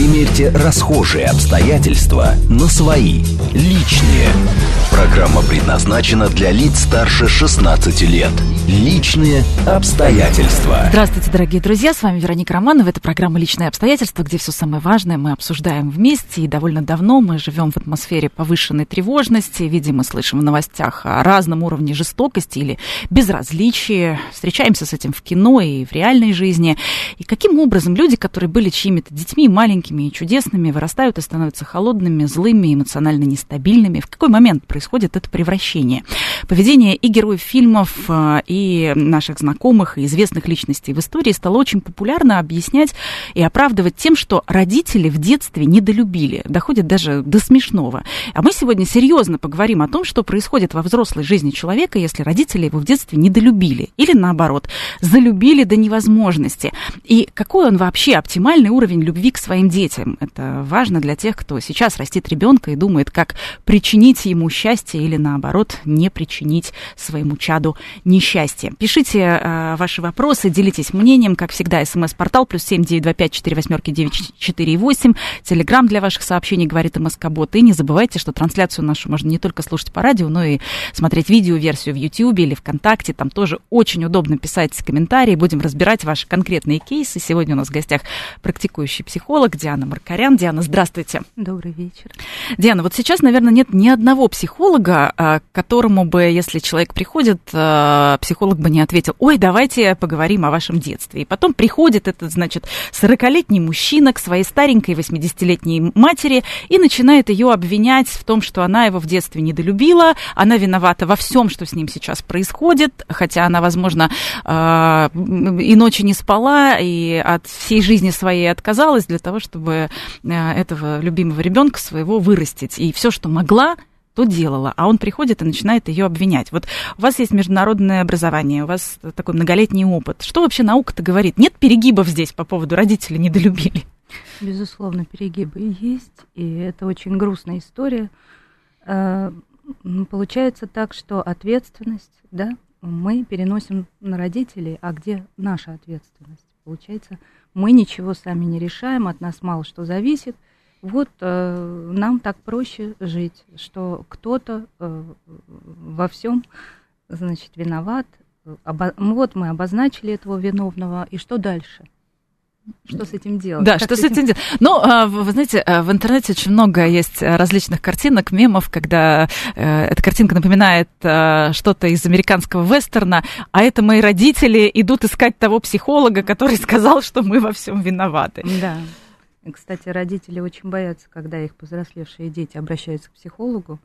Примерьте расхожие обстоятельства на свои, личные. Программа предназначена для лиц старше 16 лет. Личные обстоятельства. Здравствуйте, дорогие друзья, с вами Вероника Романова. Это программа «Личные обстоятельства», где все самое важное мы обсуждаем вместе. И довольно давно мы живем в атмосфере повышенной тревожности, видим и слышим в новостях о разном уровне жестокости или безразличия. Встречаемся с этим в кино и в реальной жизни. И каким образом люди, которые были чьими-то детьми, маленькими и чудесными, вырастают и становятся холодными, злыми, эмоционально нестабильными? В какой момент происходит это превращение? Поведение и героев фильмов, а, и наших знакомых, и известных личностей в истории стало очень популярно объяснять и оправдывать тем, что родители в детстве недолюбили. Доходит даже до смешного. А мы сегодня серьезно поговорим о том, что происходит во взрослой жизни человека, если родители его в детстве недолюбили. Или наоборот, залюбили до невозможности. И какой он вообще оптимальный уровень любви к своим детям? Это важно для тех, кто сейчас растит ребенка и думает, как причинить ему счастье или наоборот не причинить своему чаду несчастье. Пишите э, ваши вопросы, делитесь мнением, как всегда, смс-портал плюс семь девять два пять для ваших сообщений, говорит МСК-бот. И не забывайте, что трансляцию нашу можно не только слушать по радио, но и смотреть видео-версию в YouTube или ВКонтакте. Там тоже очень удобно писать комментарии. Будем разбирать ваши конкретные кейсы. Сегодня у нас в гостях практикующий психолог Диана Маркарян. Диана, здравствуйте. Добрый вечер. Диана, вот сейчас, наверное, нет ни одного психолога, а, к которому бы, если человек приходит, а, психолог бы не ответил, ой, давайте поговорим о вашем детстве. И потом приходит этот, значит, 40-летний мужчина к своей старенькой 80-летней матери и начинает ее обвинять в том, что она его в детстве недолюбила, она виновата во всем, что с ним сейчас происходит, хотя она, возможно, а, и ночи не спала, и от всей жизни своей отказалась для того, чтобы этого любимого ребенка своего вырастить. И все, что могла, то делала, а он приходит и начинает ее обвинять. Вот у вас есть международное образование, у вас такой многолетний опыт. Что вообще наука-то говорит? Нет перегибов здесь по поводу родителей недолюбили? Безусловно, перегибы есть, и это очень грустная история. Э, получается так, что ответственность, да, мы переносим на родителей, а где наша ответственность? Получается, мы ничего сами не решаем, от нас мало что зависит – вот э, нам так проще жить, что кто-то э, во всем, значит, виноват. Обо... Вот мы обозначили этого виновного, и что дальше? Что с этим делать? Да, как что с этим, этим делать? Ну, а, вы знаете, а, в интернете очень много есть различных картинок, мемов, когда э, эта картинка напоминает э, что-то из американского вестерна, а это мои родители идут искать того психолога, который сказал, что мы во всем виноваты. Да. Кстати, родители очень боятся, когда их повзрослевшие дети обращаются к психологу.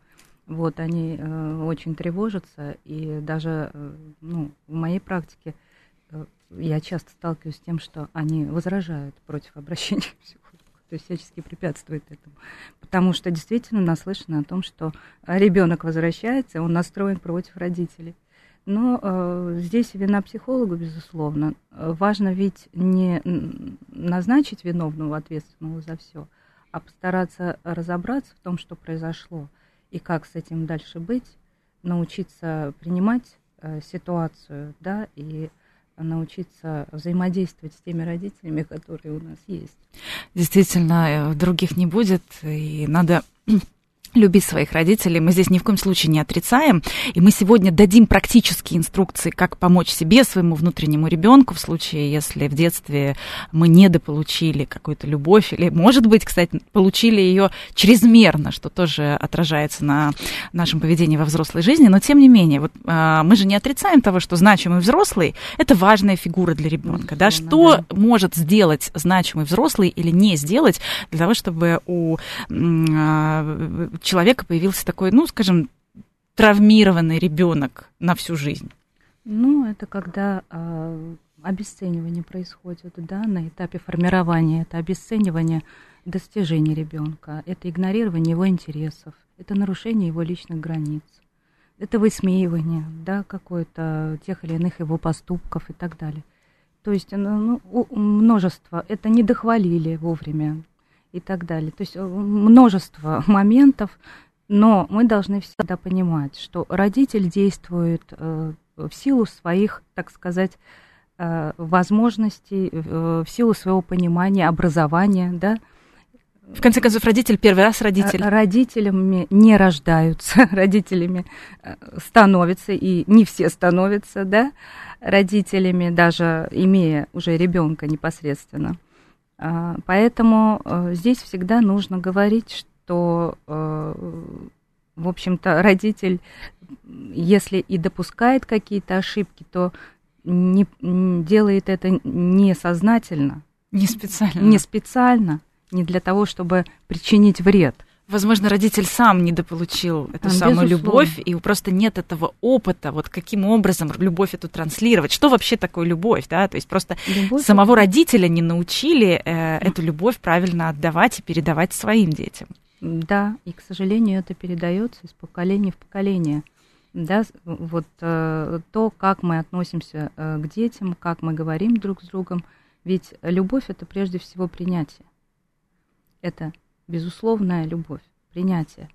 Вот, они э, очень тревожатся, и даже э, ну, в моей практике э, я часто сталкиваюсь с тем, что они возражают против обращения к психологу, то есть всячески препятствуют этому. Потому что действительно наслышано о том, что ребенок возвращается, он настроен против родителей. Но э, здесь вина психолога, безусловно. Важно ведь не назначить виновного, ответственного за все, а постараться разобраться в том, что произошло, и как с этим дальше быть, научиться принимать э, ситуацию, да, и научиться взаимодействовать с теми родителями, которые у нас есть. Действительно, э, других не будет, и надо любить своих родителей. Мы здесь ни в коем случае не отрицаем. И мы сегодня дадим практические инструкции, как помочь себе, своему внутреннему ребенку в случае, если в детстве мы недополучили какую-то любовь, или, может быть, кстати, получили ее чрезмерно, что тоже отражается на нашем поведении во взрослой жизни. Но тем не менее, вот а, мы же не отрицаем того, что значимый взрослый это важная фигура для ребенка. Да? Что да. может сделать значимый взрослый или не сделать для того, чтобы у а, человека появился такой, ну, скажем, травмированный ребенок на всю жизнь? Ну, это когда э, обесценивание происходит, да, на этапе формирования. Это обесценивание достижений ребенка, это игнорирование его интересов, это нарушение его личных границ, это высмеивание, да, какое-то тех или иных его поступков и так далее. То есть ну, ну множество, это не дохвалили вовремя, и так далее. То есть э, множество моментов, Но мы должны всегда понимать, что родитель действует э, в силу своих, так сказать, э, возможностей, в силу своего понимания, образования, да. В конце концов, родитель первый раз родитель. Родителями не рождаются, родителями становятся, и не все становятся, да, родителями, даже имея уже ребенка непосредственно. А, поэтому здесь всегда нужно говорить, что в общем-то, родитель, если и допускает какие-то ошибки, то не, делает это несознательно. Не специально. Не специально, не для того, чтобы причинить вред. Возможно, родитель сам недополучил эту Безусловно. самую любовь, и просто нет этого опыта, вот каким образом любовь эту транслировать. Что вообще такое любовь, да? То есть просто любовь самого это... родителя не научили э, эту любовь правильно отдавать и передавать своим детям. Да, и, к сожалению, это передается из поколения в поколение. Да, вот э, то, как мы относимся э, к детям, как мы говорим друг с другом. Ведь любовь это прежде всего принятие. Это безусловная любовь, принятие.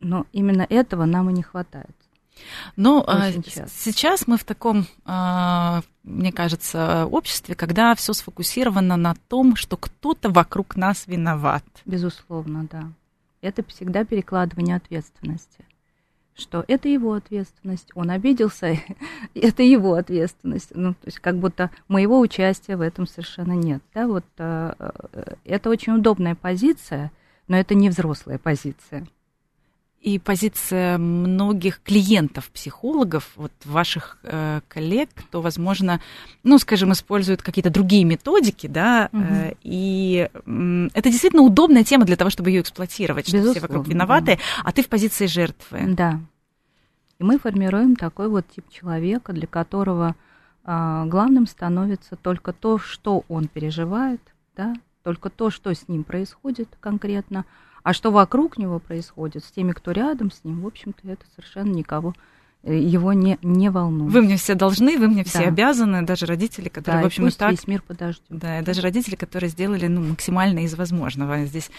Но именно этого нам и не хватает. А, сейчас мы в таком, а, мне кажется, обществе, когда все сфокусировано на том, что кто-то вокруг нас виноват. Безусловно, да это всегда перекладывание ответственности. Что это его ответственность, он обиделся, это его ответственность. Ну, то есть как будто моего участия в этом совершенно нет. Да, вот, э, э, это очень удобная позиция, но это не взрослая позиция и позиция многих клиентов психологов, вот ваших э, коллег, кто, возможно, ну, скажем, используют какие-то другие методики, да, угу. э, и э, это действительно удобная тема для того, чтобы ее эксплуатировать, что все вокруг виноваты, да. а ты в позиции жертвы. Да. И мы формируем такой вот тип человека, для которого э, главным становится только то, что он переживает, да, только то, что с ним происходит конкретно, а что вокруг него происходит, с теми, кто рядом с ним, в общем-то, это совершенно никого э, его не, не волнует. Вы мне все должны, вы мне все да. обязаны, даже родители, которые, да, в общем, и пусть так... весь мир подождет. Да, даже родители, которые сделали ну, максимально из возможного. Здесь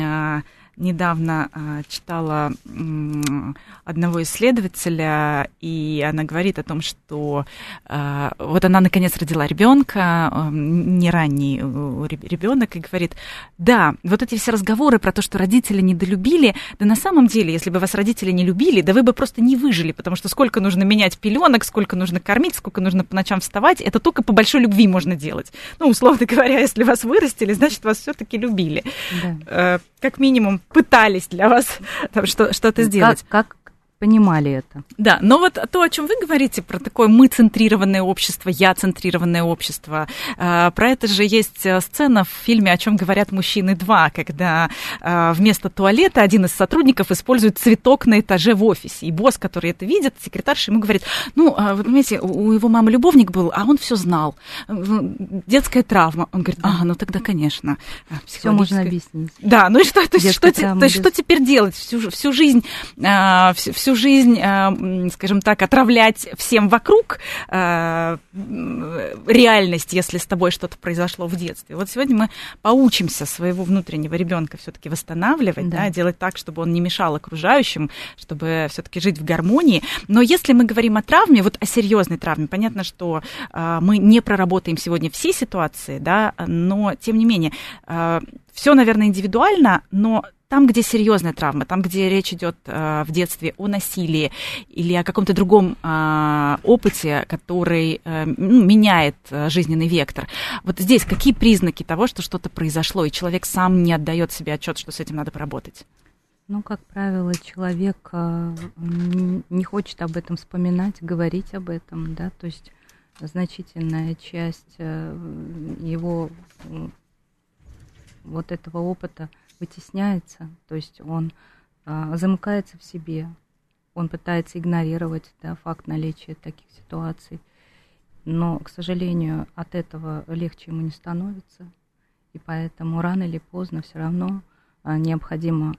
а, недавно а, читала м, одного исследователя, и она говорит о том, что а, вот она наконец родила ребенка, а, не ранний ребенок, и говорит, да, вот эти все разговоры про то, что родители недолюбили, да на самом деле, если бы вас родители не любили, да вы бы просто не выжили, потому что сколько нужно менять пеленок, сколько нужно кормить, сколько нужно по ночам вставать, это только по большой любви можно делать. Ну, условно говоря, если вас вырастили, значит, вас все-таки любили. Да. Э, как минимум пытались для вас что, что-то сделать. Как, как понимали это. Да, но вот то, о чем вы говорите, про такое мы-центрированное общество, я-центрированное общество, а, про это же есть э, сцена в фильме «О чем говорят мужчины 2», когда а, вместо туалета один из сотрудников использует цветок на этаже в офисе. И босс, который это видит, секретарша ему говорит, ну, а, вы понимаете, у его мамы любовник был, а он все знал. Детская травма. Он говорит, ага, ну тогда, конечно. Все можно объяснить. Да, ну и что, то есть, что, то есть, что теперь делать? Всю, всю жизнь, всю, всю жизнь, э, скажем так, отравлять всем вокруг э, реальность, если с тобой что-то произошло в детстве. Вот сегодня мы поучимся своего внутреннего ребенка все-таки восстанавливать, да. Да, делать так, чтобы он не мешал окружающим, чтобы все-таки жить в гармонии. Но если мы говорим о травме, вот о серьезной травме, понятно, что э, мы не проработаем сегодня все ситуации, да, но тем не менее все, наверное, индивидуально, но там, где серьезная травма, там, где речь идет э, в детстве о насилии или о каком-то другом э, опыте, который э, ну, меняет э, жизненный вектор. Вот здесь какие признаки того, что что-то произошло, и человек сам не отдает себе отчет, что с этим надо поработать? Ну, как правило, человек э, не хочет об этом вспоминать, говорить об этом, да, то есть значительная часть э, его вот этого опыта вытесняется, то есть он а, замыкается в себе, он пытается игнорировать да, факт наличия таких ситуаций, но, к сожалению, от этого легче ему не становится, и поэтому рано или поздно все равно а, необходимо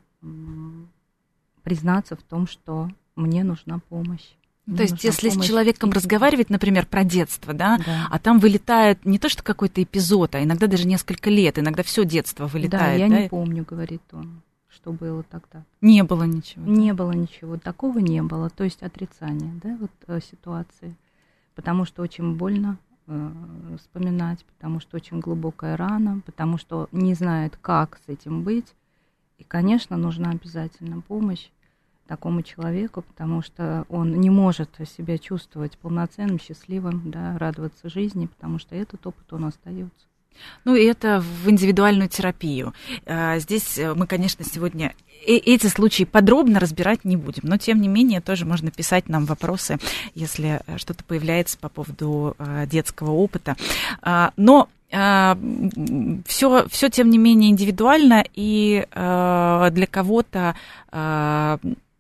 признаться в том, что мне нужна помощь. То есть, если с человеком разговаривать, например, про детство, да, да, а там вылетает не то, что какой-то эпизод, а иногда даже несколько лет, иногда все детство вылетает. Да, я да? не помню, говорит он. что было тогда. Не было ничего. Не было ничего, такого не было, то есть отрицание, да, вот э, ситуации, потому что очень больно э, вспоминать, потому что очень глубокая рана, потому что не знает, как с этим быть, и, конечно, нужна обязательно помощь такому человеку, потому что он не может себя чувствовать полноценным, счастливым, да, радоваться жизни, потому что этот опыт он остается. Ну и это в индивидуальную терапию. А, здесь э, мы, конечно, сегодня эти случаи подробно разбирать не будем, но тем не менее тоже можно писать нам вопросы, если э, что-то появляется по поводу э, детского опыта. А, но все, все тем не менее индивидуально, и для кого-то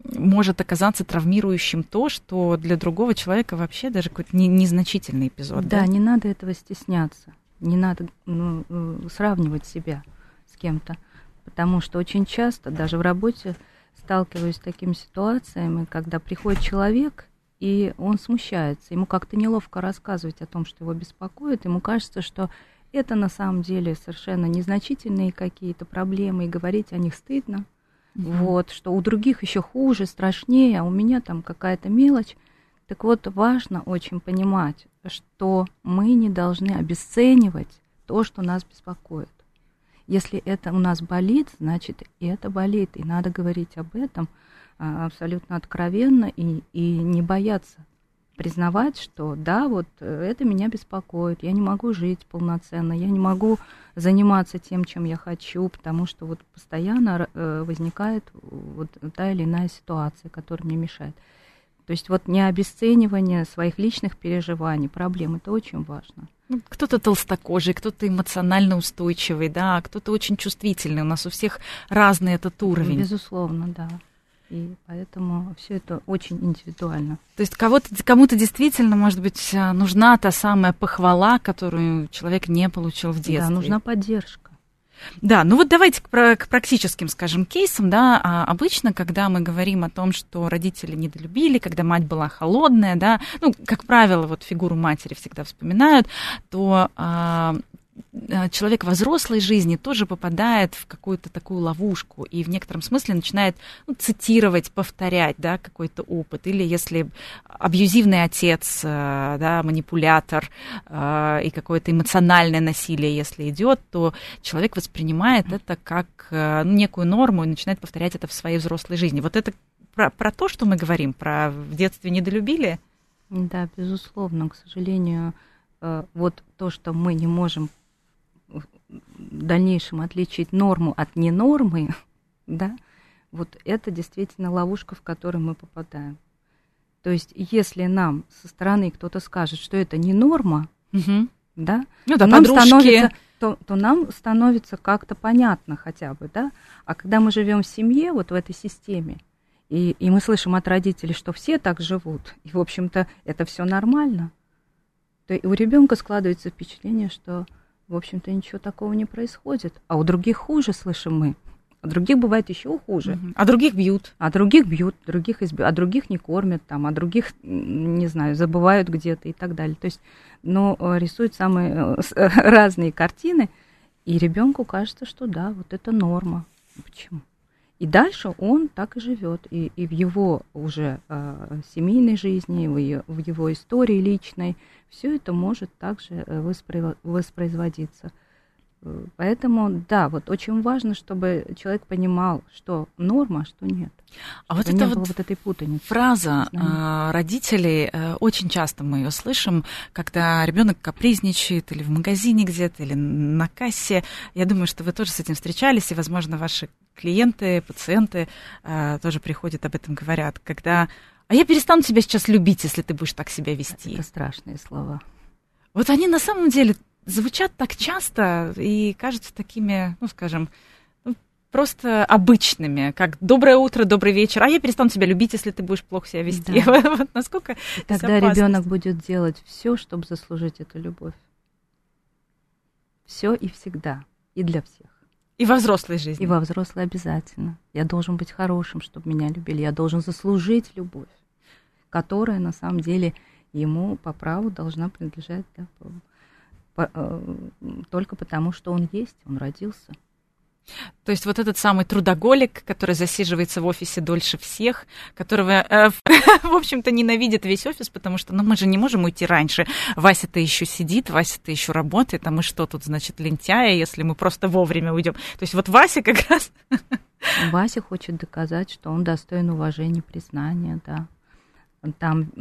может оказаться травмирующим то, что для другого человека вообще даже какой-то незначительный эпизод. Да, да, не надо этого стесняться. Не надо ну, э, сравнивать себя с кем-то, потому что очень часто, даже в работе, сталкиваюсь с такими ситуациями, когда приходит человек, и он смущается, ему как-то неловко рассказывать о том, что его беспокоит, ему кажется, что это на самом деле совершенно незначительные какие-то проблемы, и говорить о них стыдно. Mm-hmm. Вот, что у других еще хуже, страшнее, а у меня там какая-то мелочь. Так вот, важно очень понимать, что мы не должны обесценивать то, что нас беспокоит. Если это у нас болит, значит, и это болит, и надо говорить об этом а, абсолютно откровенно и, и не бояться признавать, что да, вот э, это меня беспокоит, я не могу жить полноценно, я не могу заниматься тем, чем я хочу, потому что вот постоянно э, возникает вот та или иная ситуация, которая мне мешает. То есть вот не обесценивание своих личных переживаний, проблем, это очень важно. Ну, кто-то толстокожий, кто-то эмоционально устойчивый, да, кто-то очень чувствительный. У нас у всех разный этот уровень. Безусловно, да. И поэтому все это очень индивидуально. То есть кого-то, кому-то действительно, может быть, нужна та самая похвала, которую человек не получил в детстве. Да, нужна поддержка. Да, ну вот давайте к, к практическим, скажем, кейсам, да, а обычно, когда мы говорим о том, что родители недолюбили, когда мать была холодная, да, ну, как правило, вот фигуру матери всегда вспоминают, то а, Э, человек во взрослой жизни тоже попадает в какую-то такую ловушку и в некотором смысле начинает ну, цитировать, повторять да, какой-то опыт. Или если абьюзивный отец, э, да, манипулятор э, и какое-то эмоциональное насилие, если идет, то человек воспринимает это как ну, некую норму и начинает повторять это в своей взрослой жизни. Вот это про, про то, что мы говорим, про в детстве недолюбили? Да, безусловно, к сожалению, вот то, что мы не можем дальнейшем отличить норму от ненормы, да, вот это действительно ловушка, в которую мы попадаем. То есть, если нам со стороны кто-то скажет, что это не норма, угу. да, ну, да, то, нам становится, то, то нам становится как-то понятно хотя бы, да. А когда мы живем в семье, вот в этой системе, и, и мы слышим от родителей, что все так живут, и, в общем-то, это все нормально, то у ребенка складывается впечатление, что в общем-то, ничего такого не происходит. А у других хуже, слышим мы. А других бывает еще хуже. А других бьют. А других бьют, других изб... а других не кормят, там, а других, не знаю, забывают где-то и так далее. То есть, но э, рисуют самые э, разные картины, и ребенку кажется, что да, вот это норма. Почему? И дальше он так и живет. И, и в его уже э, семейной жизни, в, ее, в его истории личной, все это может также э, воспроизводиться. Э, поэтому, да, вот очень важно, чтобы человек понимал, что норма, а что нет. А вот это вот, вот этой путаницы. Фраза а, родителей, э, очень часто мы ее слышим, когда ребенок капризничает или в магазине где-то, или на кассе. Я думаю, что вы тоже с этим встречались, и, возможно, ваши клиенты, пациенты тоже приходят об этом говорят, когда а я перестану тебя сейчас любить, если ты будешь так себя вести. Это страшные слова. Вот они на самом деле звучат так часто и кажутся такими, ну, скажем, ну, просто обычными, как доброе утро, добрый вечер, а я перестану тебя любить, если ты будешь плохо себя вести. Да. вот насколько и тогда ребенок будет делать все, чтобы заслужить эту любовь. Все и всегда, и для всех. И во взрослой жизни. И во взрослой обязательно. Я должен быть хорошим, чтобы меня любили. Я должен заслужить любовь, которая на самом деле ему по праву должна принадлежать да, по, по, э, только потому, что он есть, он родился. То есть вот этот самый трудоголик, который засиживается в офисе дольше всех, которого, э, в общем-то, ненавидит весь офис, потому что, ну, мы же не можем уйти раньше. Вася-то еще сидит, Вася-то еще работает, а мы что тут, значит, лентяя, если мы просто вовремя уйдем. То есть вот Вася как раз... Вася хочет доказать, что он достоин уважения, признания, да. Там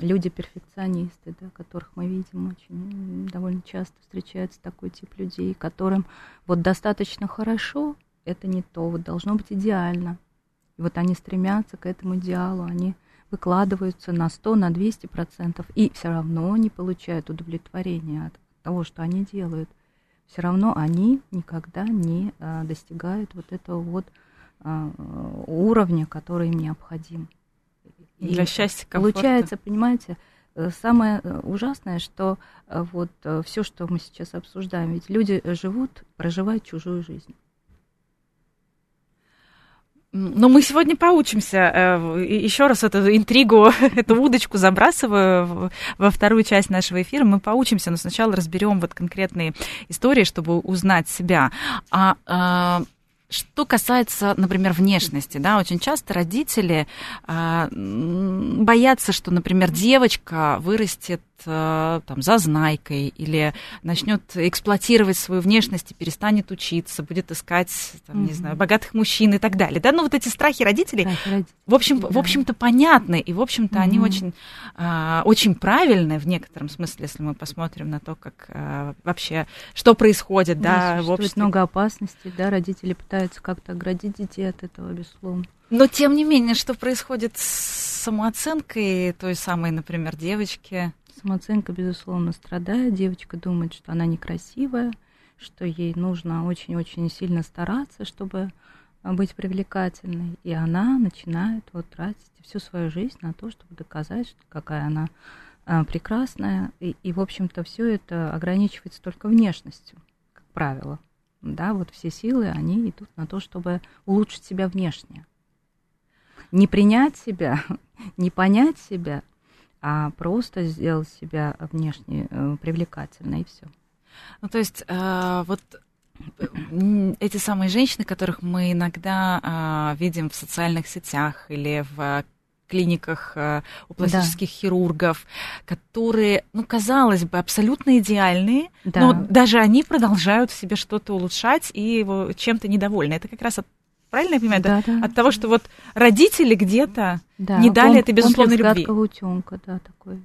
люди-перфекционисты, да, которых мы видим очень довольно часто встречается такой тип людей, которым вот достаточно хорошо, это не то, вот должно быть идеально. И вот они стремятся к этому идеалу, они выкладываются на 100, на 200 процентов, и все равно не получают удовлетворения от того, что они делают. Все равно они никогда не а, достигают вот этого вот а, уровня, который им необходим. Для счастья, комфорта. Получается, понимаете, э, самое э, ужасное, что э, вот все, что мы сейчас обсуждаем, ведь люди живут, проживают чужую жизнь. Но мы сегодня поучимся. Еще раз эту интригу, эту удочку забрасываю во вторую часть нашего эфира. Мы поучимся, но сначала разберем вот конкретные истории, чтобы узнать себя. А, а что касается, например, внешности, да, очень часто родители э, боятся, что, например, девочка вырастет там зазнайкой или начнет эксплуатировать свою внешность и перестанет учиться, будет искать, там, не знаю, богатых мужчин и так далее. Да, ну вот эти страхи родителей, страхи родителей в общем, да. в общем-то понятны и в общем-то они очень, э, очень правильные в некотором смысле, если мы посмотрим на то, как э, вообще что происходит, да, да в обществе. много опасностей, да, родители пытаются как-то оградить детей от этого, безусловно. Но тем не менее, что происходит с самооценкой той самой, например, девочки? Самооценка, безусловно, страдает. Девочка думает, что она некрасивая, что ей нужно очень-очень сильно стараться, чтобы быть привлекательной. И она начинает вот тратить всю свою жизнь на то, чтобы доказать, что какая она а, прекрасная. И, и в общем-то, все это ограничивается только внешностью, как правило да, вот все силы, они идут на то, чтобы улучшить себя внешне. Не принять себя, не понять себя, а просто сделать себя внешне э, привлекательной, и все. Ну, то есть, э, вот эти самые женщины, которых мы иногда э, видим в социальных сетях или в клиниках э, у пластических да. хирургов, которые, ну, казалось бы, абсолютно идеальные, да. но даже они продолжают в себе что-то улучшать и чем-то недовольны. Это как раз от Правильно я понимаю? Да, да. От того, что вот родители где-то да, не дали этой безусловной любви. утенка, да, такой.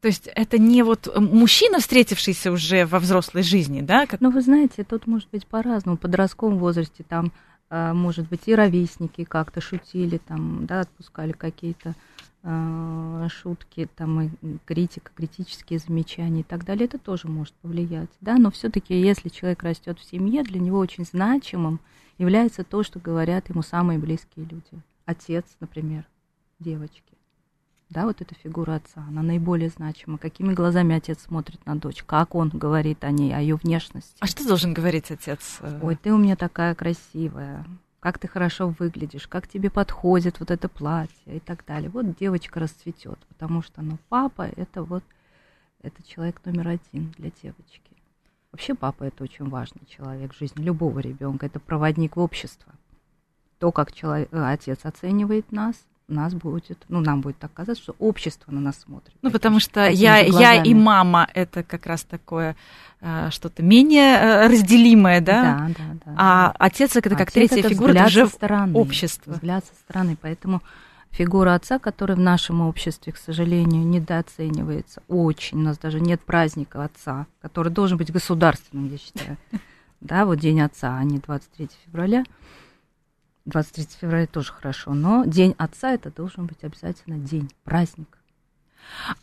То есть это не вот мужчина, встретившийся уже во взрослой жизни, да? Как... Ну, вы знаете, тут может быть по-разному. В подростковом возрасте там а, может быть, и ровесники как-то шутили, там, да, отпускали какие-то э, шутки, там, и критика, критические замечания и так далее, это тоже может повлиять, да, но все-таки, если человек растет в семье, для него очень значимым является то, что говорят ему самые близкие люди. Отец, например, девочки. Да, вот эта фигура отца, она наиболее значима. Какими глазами отец смотрит на дочь, как он говорит о ней, о ее внешности. А что должен говорить отец? Ой, ты у меня такая красивая, как ты хорошо выглядишь, как тебе подходит вот это платье и так далее. Вот девочка расцветет, потому что, ну, папа это вот, это человек номер один для девочки. Вообще папа это очень важный человек в жизни любого ребенка, это проводник в общество. То, как человек, э, отец оценивает нас, нас будет, ну, нам будет так казаться, что общество на нас смотрит. Ну, потому что я, я и мама это как раз такое э, что-то менее э, разделимое, да? Да, да, да. А отец это как отец третья это фигура, это уже стороны, общество. Взгляд со стороны, поэтому фигура отца, которая в нашем обществе, к сожалению, недооценивается очень. У нас даже нет праздника отца, который должен быть государственным, я считаю. Да, вот День отца, а не 23 февраля. 23 февраля тоже хорошо, но День Отца это должен быть обязательно день, праздник.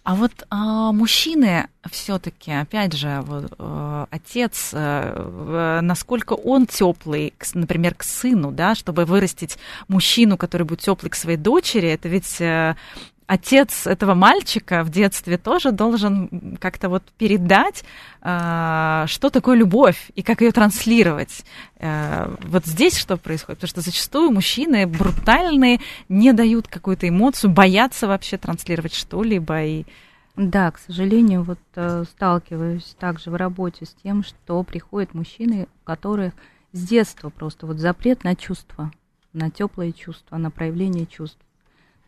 А вот а, мужчины все-таки, опять же, вот, а, отец, а, насколько он теплый, например, к сыну, да, чтобы вырастить мужчину, который будет теплый к своей дочери, это ведь а, отец этого мальчика в детстве тоже должен как-то вот передать, э, что такое любовь и как ее транслировать. Э, вот здесь что происходит? Потому что зачастую мужчины брутальные, не дают какую-то эмоцию, боятся вообще транслировать что-либо. И... Да, к сожалению, вот э, сталкиваюсь также в работе с тем, что приходят мужчины, у которых с детства просто вот запрет на чувства, на теплые чувства, на проявление чувств.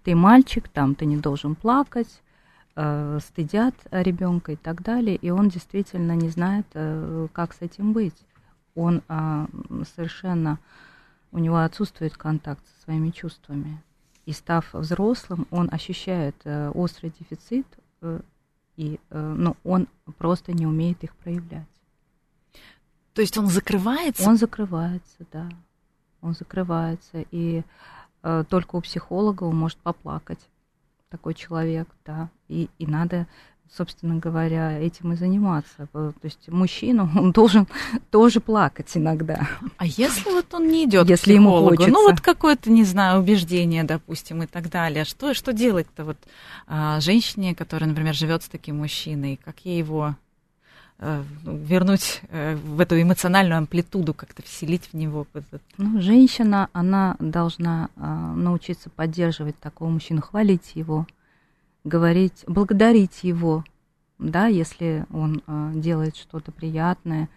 Ты мальчик, там ты не должен плакать, э, стыдят ребенка и так далее, и он действительно не знает, э, как с этим быть. Он э, совершенно, у него отсутствует контакт со своими чувствами. И став взрослым, он ощущает э, острый дефицит, э, и, э, ну, он просто не умеет их проявлять. То есть он закрывается? Он закрывается, да. Он закрывается. И э, только у психолога он может поплакать такой человек, да. И, и надо, собственно говоря, этим и заниматься. То есть мужчина, он должен тоже плакать иногда. А если вот он не идет если к ему хочется. ну вот какое-то, не знаю, убеждение, допустим, и так далее. Что, что делать-то вот а, женщине, которая, например, живет с таким мужчиной? Как ей его Э, вернуть э, в эту эмоциональную амплитуду, как-то вселить в него. Ну, женщина, она должна э, научиться поддерживать такого мужчину, хвалить его, говорить, благодарить его, да, если он делает что-то приятное.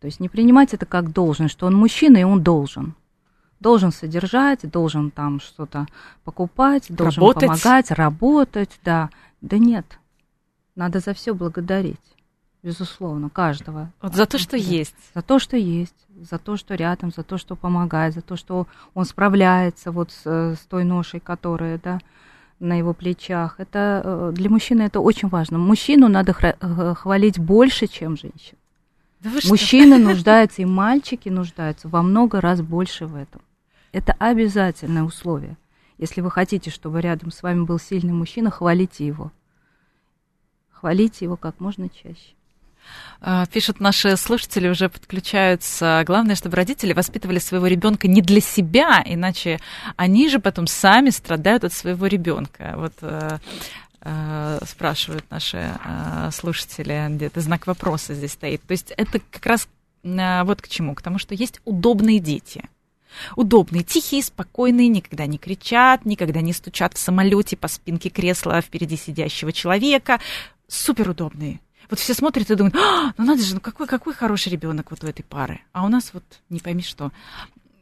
То есть не принимать это как должен, что он мужчина, и он должен. Должен содержать, должен там что-то покупать, должен работать. помогать, работать, да. Да нет, надо за все благодарить безусловно, каждого. Вот за то, что есть. За то, что есть, за то, что рядом, за то, что помогает, за то, что он справляется вот с, с той ношей, которая, да, на его плечах. Это э, для мужчины это очень важно. Мужчину надо э, хвалить больше, чем женщин. Да Мужчины нуждаются, и мальчики нуждаются во много раз больше в этом. Это обязательное условие. Если вы хотите, чтобы рядом с вами был сильный мужчина, хвалите его. Хвалите его как можно чаще. А, пишут наши слушатели, уже подключаются. Главное, чтобы родители воспитывали своего ребенка не для себя, иначе они же потом сами страдают от своего ребенка. Вот э, э, спрашивают наши э, слушатели, где-то знак вопроса здесь стоит. То есть это как раз вот к чему, к тому, что есть удобные дети. Удобные, тихие, спокойные, никогда не кричат, никогда не стучат в самолете по спинке кресла впереди сидящего человека. Суперудобные вот все смотрят и думают, а, ну надо же, ну какой, какой хороший ребенок вот у этой пары. А у нас вот не пойми что.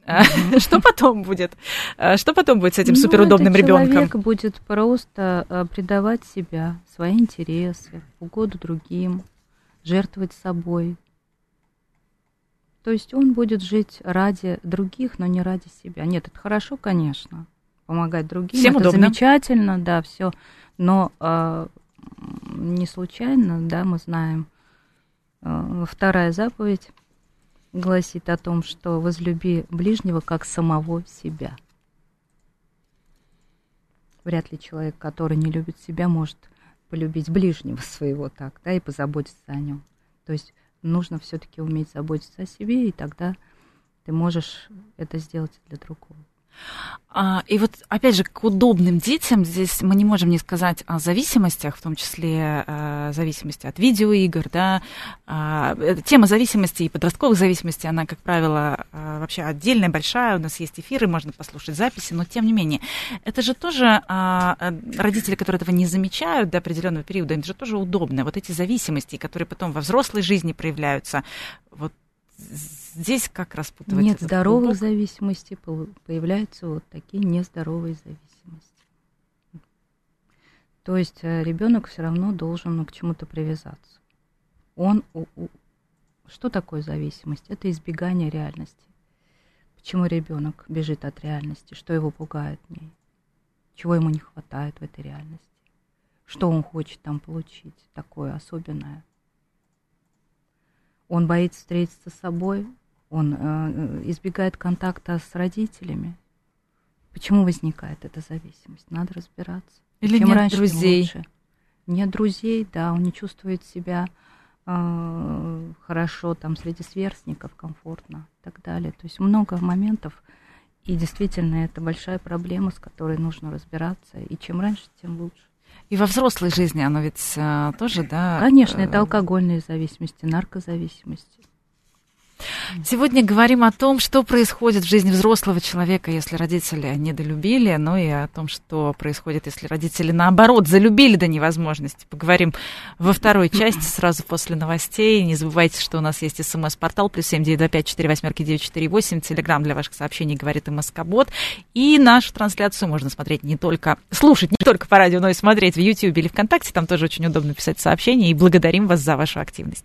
Что потом будет? А, что потом будет с этим ну, суперудобным ребенком? Человек будет просто а, предавать себя, свои интересы, угоду другим, жертвовать собой. То есть он будет жить ради других, но не ради себя. Нет, это хорошо, конечно, помогать другим. Всем это удобно. замечательно, да, все. Но не случайно, да, мы знаем. Э, вторая заповедь гласит о том, что возлюби ближнего как самого себя. Вряд ли человек, который не любит себя, может полюбить ближнего своего так, да, и позаботиться о нем. То есть нужно все-таки уметь заботиться о себе, и тогда ты можешь это сделать для другого. А, и вот, опять же, к удобным детям здесь мы не можем не сказать о зависимостях, в том числе э, зависимости от видеоигр, да. А, тема зависимости и подростковых зависимостей, она, как правило, э, вообще отдельная, большая. У нас есть эфиры, можно послушать записи, но тем не менее. Это же тоже а, родители, которые этого не замечают до определенного периода, им же тоже удобно. Вот эти зависимости, которые потом во взрослой жизни проявляются, вот здесь как распутывать Нет здоровых клубок? зависимостей, появляются вот такие нездоровые зависимости. То есть э, ребенок все равно должен ну, к чему-то привязаться. Он, у, у, что такое зависимость? Это избегание реальности. Почему ребенок бежит от реальности? Что его пугает в ней? Чего ему не хватает в этой реальности? Что он хочет там получить такое особенное? Он боится встретиться с собой, он э, избегает контакта с родителями. Почему возникает эта зависимость? Надо разбираться. Или Чем нет раньше, друзей. Лучше. Нет друзей, да, он не чувствует себя э, хорошо там среди сверстников, комфортно и так далее. То есть много моментов, и действительно это большая проблема, с которой нужно разбираться. И чем раньше, тем лучше. И во взрослой жизни оно ведь а, тоже, да? Конечно, это э, алкогольные зависимости, наркозависимости. Сегодня говорим о том, что происходит в жизни взрослого человека, если родители недолюбили, ну и о том, что происходит, если родители, наоборот, залюбили до невозможности. Поговорим во второй части, сразу после новостей. Не забывайте, что у нас есть смс-портал, плюс семь девять два пять четыре восьмерки девять четыре восемь, телеграмм для ваших сообщений, говорит МСК-бот. И нашу трансляцию можно смотреть не только, слушать не только по радио, но и смотреть в YouTube или ВКонтакте. Там тоже очень удобно писать сообщения. И благодарим вас за вашу активность.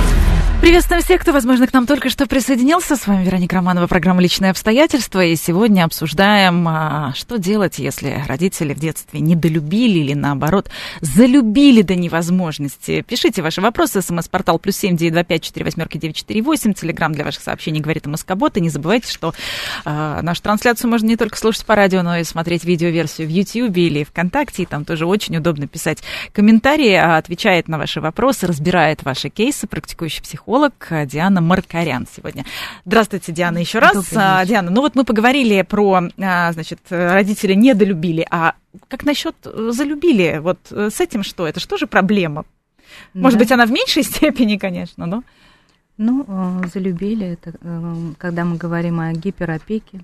Приветствуем всех, кто, возможно, к нам только что присоединился. С вами Вероника Романова, программа «Личные обстоятельства». И сегодня обсуждаем, а, что делать, если родители в детстве недолюбили или, наоборот, залюбили до невозможности. Пишите ваши вопросы. СМС-портал плюс семь девять два пять четыре восьмерки девять четыре восемь. Телеграмм для ваших сообщений говорит МСК-бот. И не забывайте, что э, нашу трансляцию можно не только слушать по радио, но и смотреть видеоверсию в YouTube или ВКонтакте. И там тоже очень удобно писать комментарии, а, отвечает на ваши вопросы, разбирает ваши кейсы, практикующий психолог психолог Диана Маркарян сегодня. Здравствуйте, Диана, еще раз. А, Диана, ну вот мы поговорили про, а, значит, родители недолюбили, а как насчет залюбили? Вот э, с этим что? Это что же проблема? Может да. быть, она в меньшей степени, конечно, но... Ну, э, залюбили, это э, когда мы говорим о гиперопеке,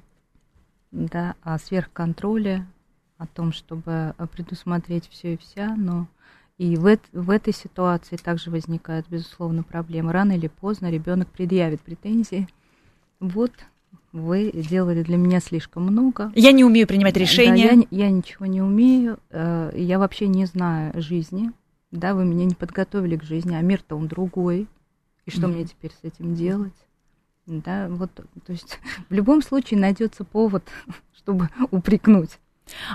да, о сверхконтроле, о том, чтобы предусмотреть все и вся, но и в, в этой ситуации также возникает, безусловно, проблема. Рано или поздно ребенок предъявит претензии. Вот вы делали для меня слишком много. Я не умею принимать решения. Да, я, я ничего не умею. Э, я вообще не знаю жизни. Да, вы меня не подготовили к жизни, а мир-то он другой. И что mm-hmm. мне теперь с этим делать? Да, вот, то есть в любом случае найдется повод, чтобы упрекнуть.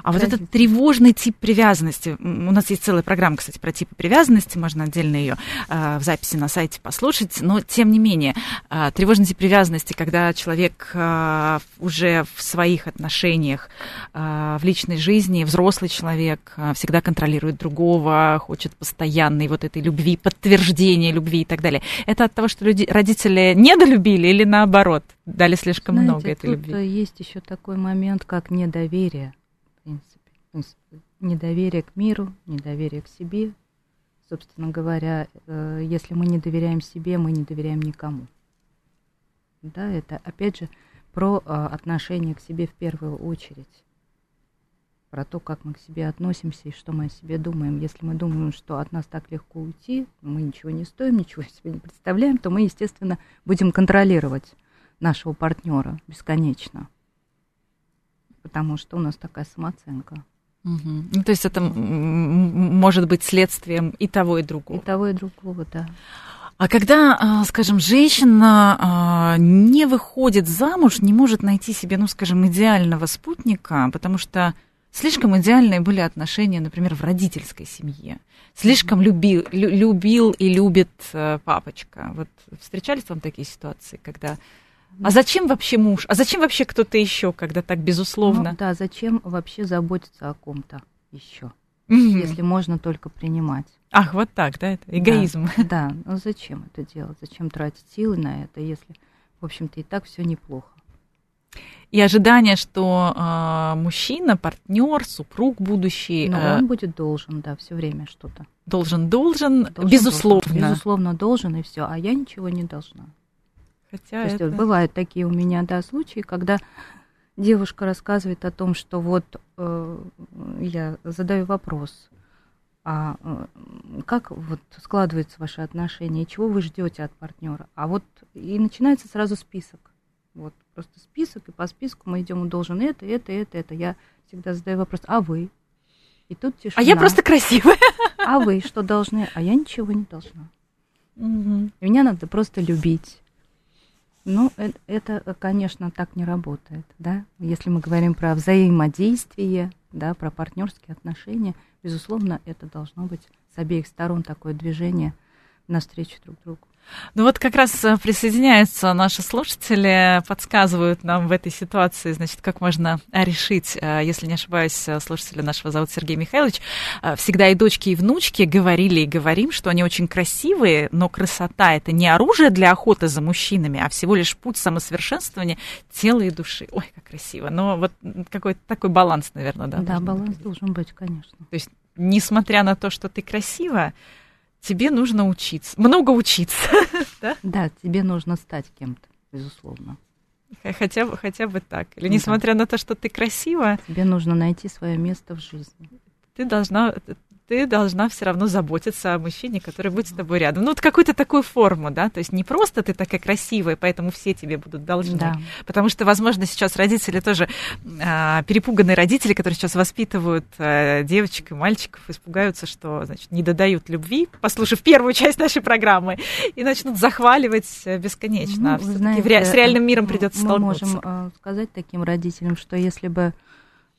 А вот этот тревожный тип привязанности, у нас есть целая программа, кстати, про типы привязанности, можно отдельно ее э, в записи на сайте послушать, но тем не менее, э, тревожный тип привязанности, когда человек э, уже в своих отношениях, э, в личной жизни, взрослый человек, э, всегда контролирует другого, хочет постоянной вот этой любви, подтверждения любви и так далее. Это от того, что люди, родители недолюбили или наоборот, дали слишком Знаете, много этой любви? есть еще такой момент, как недоверие недоверие к миру, недоверие к себе. Собственно говоря, э, если мы не доверяем себе, мы не доверяем никому. Да, это опять же про э, отношение к себе в первую очередь. Про то, как мы к себе относимся и что мы о себе думаем. Если мы думаем, что от нас так легко уйти, мы ничего не стоим, ничего себе не представляем, то мы, естественно, будем контролировать нашего партнера бесконечно. Потому что у нас такая самооценка. Угу. Ну, то есть это может быть следствием и того, и другого. И того, и другого, да. А когда, а, скажем, женщина а, не выходит замуж, не может найти себе, ну, скажем, идеального спутника, потому что слишком идеальные были отношения, например, в родительской семье. Слишком любил, любил и любит э, папочка. Вот встречались вам такие ситуации, когда а зачем вообще муж? А зачем вообще кто-то еще, когда так безусловно? Ну, да, зачем вообще заботиться о ком-то еще, mm-hmm. если можно только принимать? Ах, вот так, да, это эгоизм. Да, да, ну зачем это делать? Зачем тратить силы на это, если, в общем-то, и так все неплохо? И ожидание, что э, мужчина, партнер, супруг будущий. Но э, он будет должен, да, все время что-то. Должен, должен, должен безусловно. Должен, безусловно, должен и все, а я ничего не должна. Хотя То есть вот бывают такие у меня, да, случаи, когда девушка рассказывает о том, что вот э, я задаю вопрос, а э, как вот складываются ваши отношения, чего вы ждете от партнера? А вот и начинается сразу список. Вот просто список, и по списку мы идем, он должен это, это, это, это. Я всегда задаю вопрос, а вы? И тут тишина. А я просто красивая. А вы что должны? А я ничего не должна. Угу. Меня надо просто любить. Ну, это, конечно, так не работает, да. Если мы говорим про взаимодействие, да, про партнерские отношения, безусловно, это должно быть с обеих сторон такое движение навстречу друг другу. Ну вот как раз э, присоединяются наши слушатели, подсказывают нам в этой ситуации, значит, как можно решить, э, если не ошибаюсь, э, слушателя нашего зовут Сергей Михайлович, всегда и дочки, и внучки говорили и говорим, что они очень красивые, но красота это не оружие для охоты за мужчинами, а всего лишь путь самосовершенствования тела и души. Ой, как красиво. Но вот какой-то такой баланс, наверное, да? Да, баланс быть. должен быть, конечно. То есть, несмотря на то, что ты красива, тебе нужно учиться, много учиться. да? да, тебе нужно стать кем-то, безусловно. Хотя бы, хотя бы так. Или несмотря да. на то, что ты красива. Тебе нужно найти свое место в жизни. Ты должна, ты должна все равно заботиться о мужчине, который будет с тобой рядом. Ну, вот какую-то такую форму, да, то есть не просто ты такая красивая, поэтому все тебе будут должны. Да. Потому что, возможно, сейчас родители тоже, а, перепуганные родители, которые сейчас воспитывают а, девочек и мальчиков, испугаются, что, значит, не додают любви, послушав первую часть нашей программы, и начнут захваливать бесконечно. Ну, знаете, ре- с реальным миром придется столкнуться. Мы можем а, сказать таким родителям, что если бы а,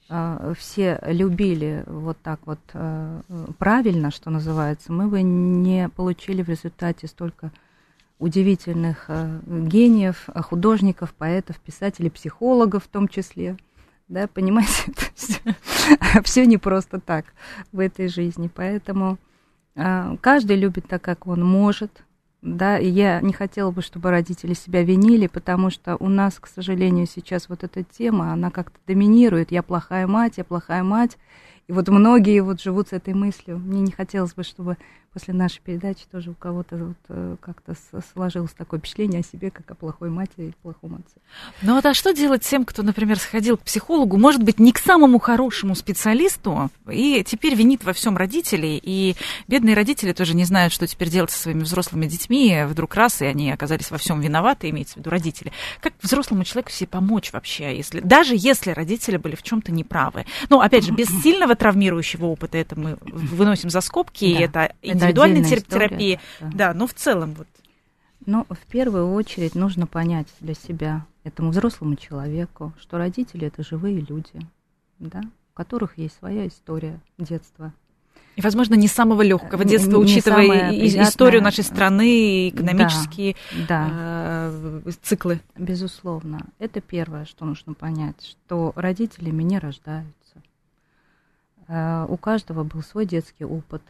все любили вот так вот а, правильно, что называется, мы бы не получили в результате столько удивительных а, гениев, художников, поэтов, писателей, психологов в том числе. Да, понимаете, все не просто так в этой жизни. Поэтому каждый любит так, как он может, да, и я не хотела бы, чтобы родители себя винили, потому что у нас, к сожалению, сейчас вот эта тема, она как-то доминирует. Я плохая мать, я плохая мать. И вот многие вот живут с этой мыслью. Мне не хотелось бы, чтобы после нашей передачи тоже у кого-то вот э, как-то сложилось такое впечатление о себе, как о плохой матери и плохом отце. Ну вот а что делать тем, кто, например, сходил к психологу, может быть, не к самому хорошему специалисту, и теперь винит во всем родителей, и бедные родители тоже не знают, что теперь делать со своими взрослыми детьми, вдруг раз, и они оказались во всем виноваты, имеется в виду родители. Как взрослому человеку себе помочь вообще, если, даже если родители были в чем-то неправы? Ну, опять же, без сильного травмирующего опыта, это мы выносим за скобки, да, и это, это индивидуальной терапии, да. да, но в целом вот. Ну, в первую очередь нужно понять для себя, этому взрослому человеку, что родители это живые люди, да, у которых есть своя история детства. И, возможно, не самого легкого детства, не учитывая историю нашей страны, экономические да, да. Э, циклы. Безусловно. Это первое, что нужно понять, что родителями не рождаются. Э, у каждого был свой детский опыт.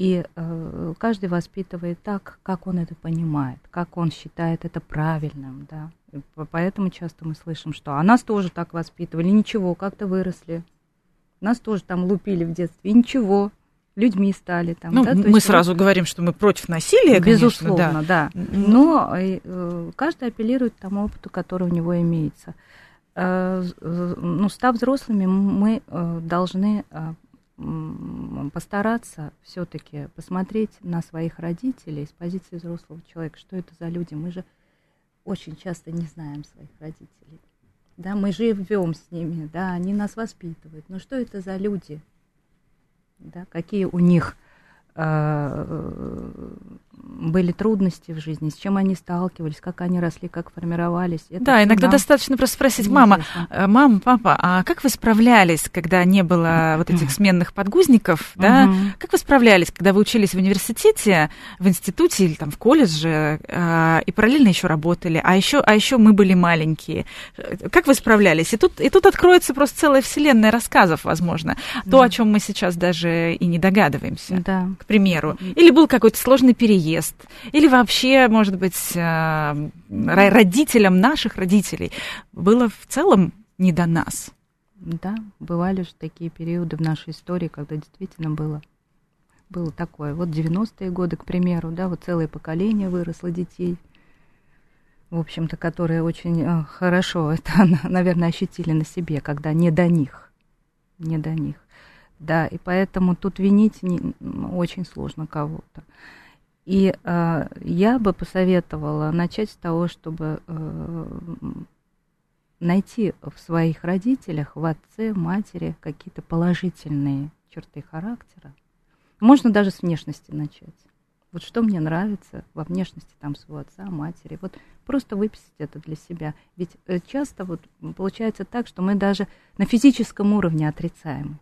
И э, каждый воспитывает так, как он это понимает, как он считает это правильным, да. И поэтому часто мы слышим, что а нас тоже так воспитывали, ничего, как-то выросли. Нас тоже там лупили в детстве, ничего, людьми стали там. Ну, да? мы есть, сразу вот, говору что мы против насилия, Безусловно, конечно, да. да. Но э, каждый апеллирует к тому опыту, который у него имеется. Э, ну, став взрослыми, мы э, должны э, постараться все-таки посмотреть на своих родителей с позиции взрослого человека, что это за люди. Мы же очень часто не знаем своих родителей. Да, мы живем с ними, да, они нас воспитывают. Но что это за люди? Да, какие у них были трудности в жизни, с чем они сталкивались, как они росли, как формировались. Это да, иногда нам... достаточно просто спросить, мама, э, мама, папа, а как вы справлялись, когда не было вот этих сменных подгузников, да? Угу. Как вы справлялись, когда вы учились в университете, в институте или там в колледже, э, и параллельно еще работали, а еще, а еще мы были маленькие. Как вы справлялись? И тут, и тут откроется просто целая вселенная рассказов, возможно, да. то, о чем мы сейчас даже и не догадываемся, да. Примеру. Или был какой-то сложный переезд, переезд, или вообще, может быть, э, родителям наших родителей было в целом не до нас. Да, бывали же такие периоды в нашей истории, когда действительно было, было такое. Вот 90-е годы, к примеру, да, вот целое поколение выросло детей, в общем-то, которые очень э, хорошо это, наверное, ощутили на себе, когда не до них, не до них. Да, и поэтому тут винить не, очень сложно кого-то. И э, я бы посоветовала начать с того, чтобы э, найти в своих родителях, в отце, матери какие-то положительные черты характера. Можно даже с внешности начать. Вот что мне нравится во внешности там своего отца, матери. Вот просто выписать это для себя. Ведь э, часто вот получается так, что мы даже на физическом уровне отрицаем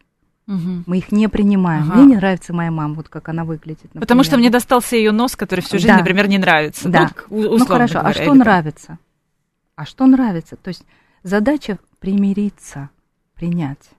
Угу. Мы их не принимаем. Ага. Мне не нравится моя мама, вот как она выглядит. Например. Потому что мне достался ее нос, который всю жизнь, да. например, не нравится. Да. Ну, ну хорошо, а говоря, а что нравится? А что нравится? То есть задача примириться, принять.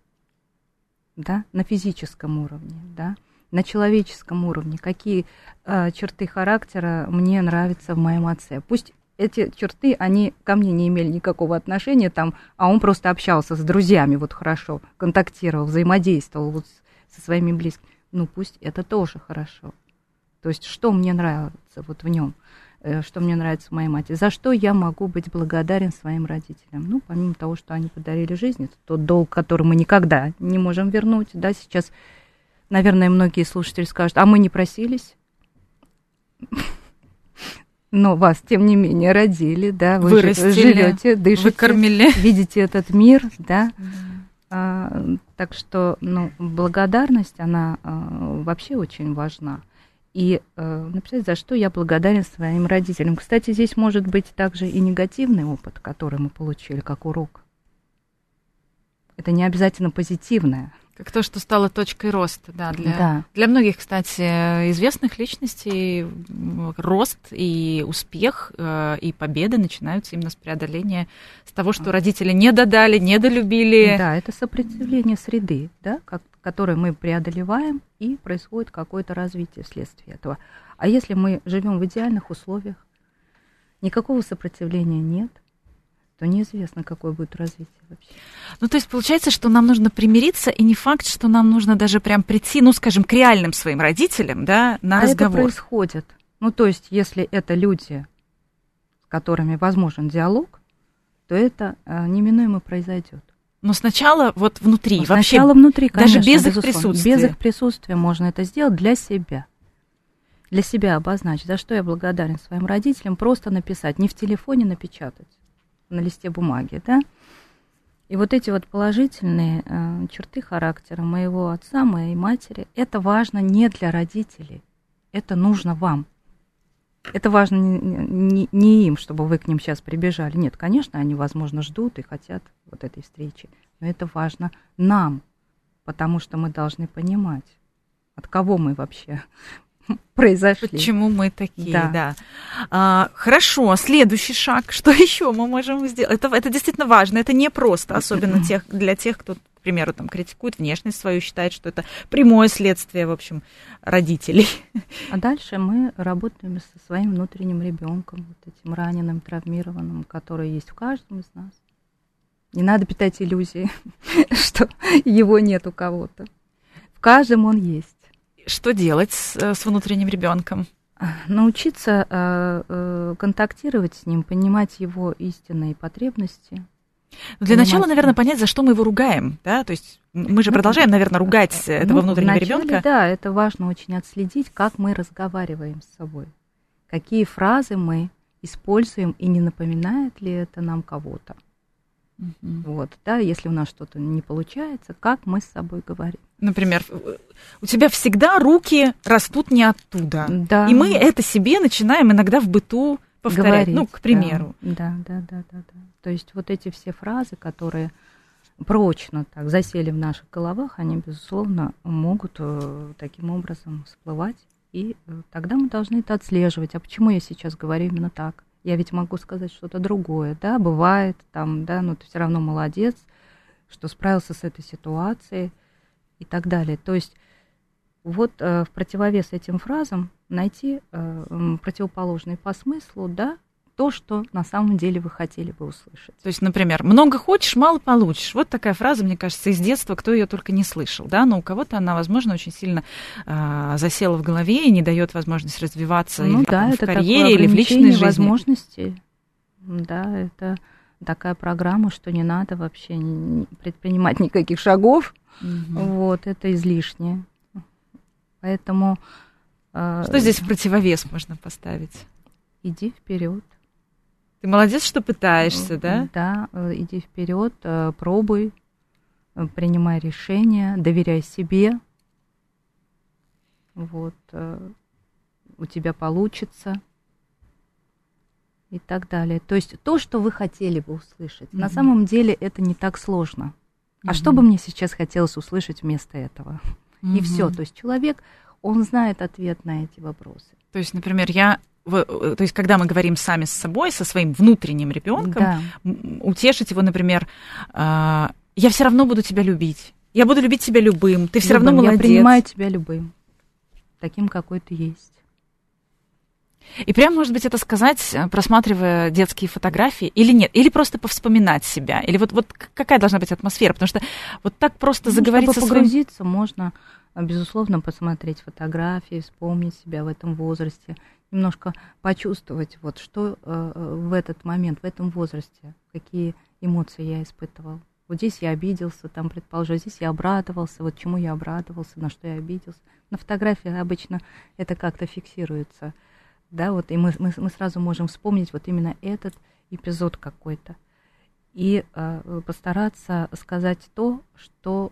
Да, на физическом уровне, да, на человеческом уровне, какие э, черты характера мне нравятся в моем отце. Пусть эти черты, они ко мне не имели никакого отношения, там, а он просто общался с друзьями вот хорошо, контактировал, взаимодействовал вот со своими близкими. Ну, пусть это тоже хорошо. То есть, что мне нравится вот в нем, э, что мне нравится в моей матери, за что я могу быть благодарен своим родителям. Ну, помимо того, что они подарили жизнь, это тот долг, который мы никогда не можем вернуть, да, сейчас, наверное, многие слушатели скажут, а мы не просились но вас, тем не менее, родили, да, вы Вырастили, живете, дышите, выкормили. видите этот мир, да. А, так что, ну, благодарность, она а, вообще очень важна. И а, написать, за что я благодарен своим родителям. Кстати, здесь может быть также и негативный опыт, который мы получили как урок. Это не обязательно позитивное. Как то, что стало точкой роста, да, для, да. для многих, кстати, известных личностей рост и успех э, и победы начинаются именно с преодоления, с того, что родители не додали, не долюбили. Да, это сопротивление среды, да, как, которое мы преодолеваем, и происходит какое-то развитие вследствие этого. А если мы живем в идеальных условиях, никакого сопротивления нет – то неизвестно, какое будет развитие вообще. Ну, то есть получается, что нам нужно примириться, и не факт, что нам нужно даже прям прийти, ну, скажем, к реальным своим родителям, да, на а разговор. это происходит. Ну, то есть, если это люди, с которыми возможен диалог, то это э, неминуемо произойдет. Но сначала вот внутри, Но вообще. Сначала внутри, конечно, даже без их присутствия. Без их присутствия можно это сделать для себя. Для себя обозначить, за что я благодарен своим родителям, просто написать, не в телефоне напечатать на листе бумаги, да. И вот эти вот положительные э, черты характера моего отца, моей матери, это важно не для родителей, это нужно вам. Это важно не, не, не им, чтобы вы к ним сейчас прибежали. Нет, конечно, они, возможно, ждут и хотят вот этой встречи. Но это важно нам, потому что мы должны понимать, от кого мы вообще произошли. Почему мы такие, да. да. А, хорошо, следующий шаг. Что еще мы можем сделать? Это, это действительно важно. Это не просто, особенно тех, для тех, кто, к примеру, там, критикует внешность свою, считает, что это прямое следствие, в общем, родителей. А дальше мы работаем со своим внутренним ребенком, вот этим раненым, травмированным, который есть в каждом из нас. Не надо питать иллюзии, что его нет у кого-то. В каждом он есть что делать с, э, с внутренним ребенком? Научиться э, э, контактировать с ним, понимать его истинные потребности. Для начала, наверное, понять, за что мы его ругаем, да, то есть мы же ну, продолжаем, наверное, ругать ну, этого внутреннего ребенка. Да, это важно очень отследить, как мы разговариваем с собой, какие фразы мы используем и не напоминает ли это нам кого-то. Угу. Вот, да, если у нас что-то не получается, как мы с собой говорим. Например, у тебя всегда руки растут не оттуда. Да. И мы это себе начинаем иногда в быту повторять. Говорить, ну, к примеру. Да, да, да, да, да. То есть вот эти все фразы, которые прочно так засели в наших головах, они, безусловно, могут э, таким образом всплывать. И э, тогда мы должны это отслеживать. А почему я сейчас говорю именно так? Я ведь могу сказать что-то другое, да, бывает там, да, но ты все равно молодец, что справился с этой ситуацией и так далее. То есть вот э, в противовес этим фразам найти э, противоположный по смыслу, да, то, что на самом деле вы хотели бы услышать. То есть, например, много хочешь, мало получишь. Вот такая фраза, мне кажется, из детства, кто ее только не слышал, да, но у кого-то она, возможно, очень сильно э, засела в голове и не дает возможность развиваться ну, или, да, там, в карьере или в личной жизни. возможности, да, это такая программа, что не надо вообще предпринимать никаких шагов, угу. вот, это излишнее. Поэтому... Э, что здесь в противовес можно поставить? Иди вперед. Ты молодец, что пытаешься, да? Да, э, иди вперед, э, пробуй, э, принимай решения, доверяй себе. Вот, у тебя получится и так далее. То есть то, что вы хотели бы услышать. Mm-hmm. На самом деле это не так сложно. А что бы мне сейчас хотелось услышать вместо этого? И все. То есть человек, он знает ответ на эти вопросы. То есть, например, я то есть, когда мы говорим сами с собой, со своим внутренним ребенком, да. утешить его, например, «А, я все равно буду тебя любить. Я буду любить тебя любым. Ты все равно молодец. Я принимаю тебя любым, таким, какой ты есть. И прям, может быть, это сказать, э, просматривая детские фотографии, или нет, или просто повспоминать себя, или вот, вот какая должна быть атмосфера, потому что вот так просто ну, заговорить чтобы погрузиться, своим... можно, э, безусловно, посмотреть фотографии, вспомнить себя в этом возрасте, немножко почувствовать, вот что э, в этот момент, в этом возрасте, какие эмоции я испытывал. Вот здесь я обиделся, там, предположу, здесь я обрадовался, вот чему я обрадовался, на что я обиделся. На фотографии обычно это как-то фиксируется – да, вот, и мы, мы, мы сразу можем вспомнить вот именно этот эпизод какой-то. И э, постараться сказать то, что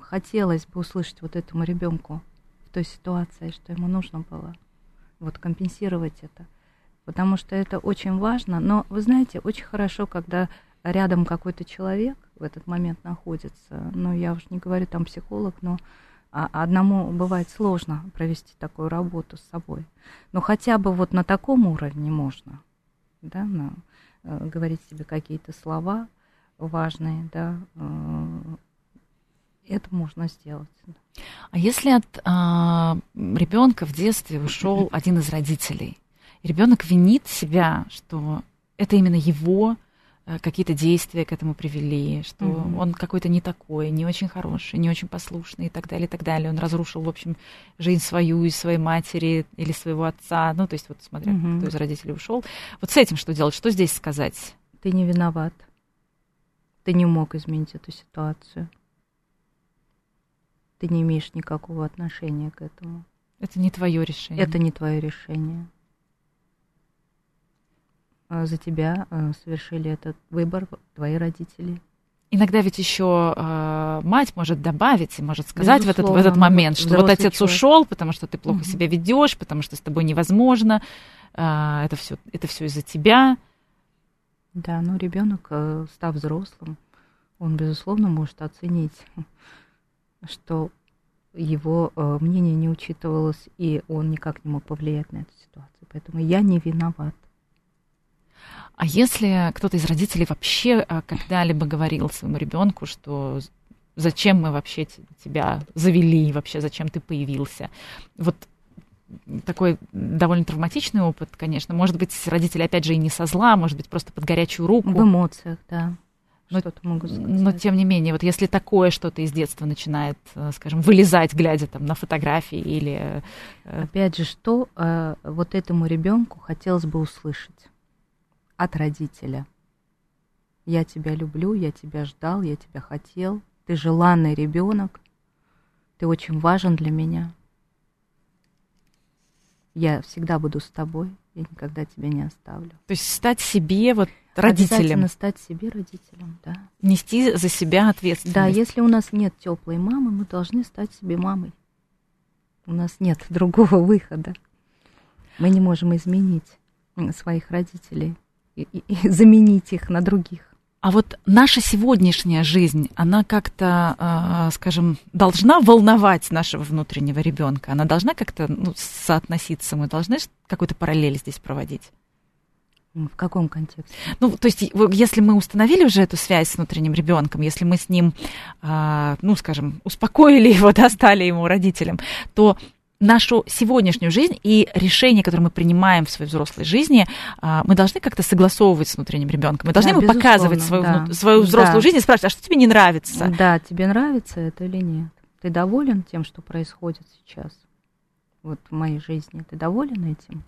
хотелось бы услышать вот этому ребенку в той ситуации, что ему нужно было. Вот компенсировать это. Потому что это очень важно. Но вы знаете, очень хорошо, когда рядом какой-то человек в этот момент находится. Ну, я уж не говорю там психолог, но а одному бывает сложно провести такую работу с собой. Но хотя бы вот на таком уровне можно, да, на, э, говорить себе какие-то слова важные, да, э, это можно сделать. А если от а, ребенка в детстве ушел один из родителей, ребенок винит себя, что это именно его Э, какие-то действия к этому привели, что mm-hmm. он какой-то не такой, не очень хороший, не очень послушный и так далее, и так далее. Он разрушил, в общем, жизнь свою и своей матери или своего отца. Ну, то есть, вот смотря, mm-hmm. кто из родителей ушел. Вот с этим что делать? Что здесь сказать? Ты не виноват. Ты не мог изменить эту ситуацию. Ты не имеешь никакого отношения к этому. Это не твое решение. Это не твое решение. А, за тебя а, совершили этот выбор твои родители. Иногда ведь еще э, мать может добавить и может сказать в этот, в этот момент, что вот отец человек. ушел, потому что ты плохо угу. себя ведешь, потому что с тобой невозможно, э, это все это все из-за тебя. Да, ну ребенок, э, став взрослым, он безусловно может оценить, что его э, мнение не учитывалось, и он никак не мог повлиять на эту ситуацию. Поэтому я не виноват. А если кто-то из родителей вообще а, когда-либо говорил своему ребенку, что зачем мы вообще тебя завели, вообще зачем ты появился, вот такой довольно травматичный опыт, конечно. Может быть, родители, опять же, и не со зла, может быть, просто под горячую руку. В эмоциях, да. Но, что-то могут сказать. но тем не менее, вот если такое что-то из детства начинает, э, скажем, вылезать, глядя там на фотографии или... Э, опять же, что э, вот этому ребенку хотелось бы услышать? от родителя. Я тебя люблю, я тебя ждал, я тебя хотел. Ты желанный ребенок. Ты очень важен для меня. Я всегда буду с тобой. Я никогда тебя не оставлю. То есть стать себе вот родителем. Стать себе родителем, да. Нести за себя ответственность. Да, если у нас нет теплой мамы, мы должны стать себе мамой. У нас нет другого выхода. Мы не можем изменить своих родителей и, и заменить их на других. А вот наша сегодняшняя жизнь, она как-то, а, скажем, должна волновать нашего внутреннего ребенка. Она должна как-то ну, соотноситься. Мы должны какую-то параллель здесь проводить. В каком контексте? Ну, то есть, если мы установили уже эту связь с внутренним ребенком, если мы с ним, а, ну, скажем, успокоили его, да, стали ему родителем, то нашу сегодняшнюю жизнь и решения, которые мы принимаем в своей взрослой жизни, а, мы должны как-то согласовывать с внутренним ребенком. Мы должны да, ему показывать свою, да. вну... свою взрослую да. жизнь и спрашивать, а что тебе не нравится? Да, тебе нравится это или нет? Ты доволен тем, что происходит сейчас? Вот в моей жизни. Ты доволен этим?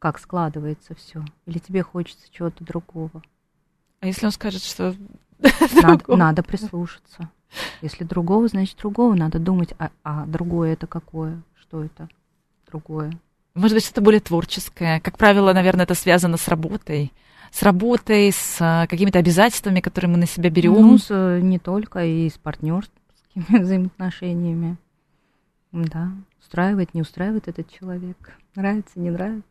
Как складывается все? Или тебе хочется чего-то другого? А если он скажет, что надо, надо прислушаться. Если другого, значит другого. Надо думать, а, а другое это какое? Что это другое? Может быть, что-то более творческое. Как правило, наверное, это связано с работой. С работой, с а, какими-то обязательствами, которые мы на себя берем. Ну, с, э, не только, и с партнерскими взаимоотношениями. Да. Устраивает, не устраивает этот человек. Нравится, не нравится.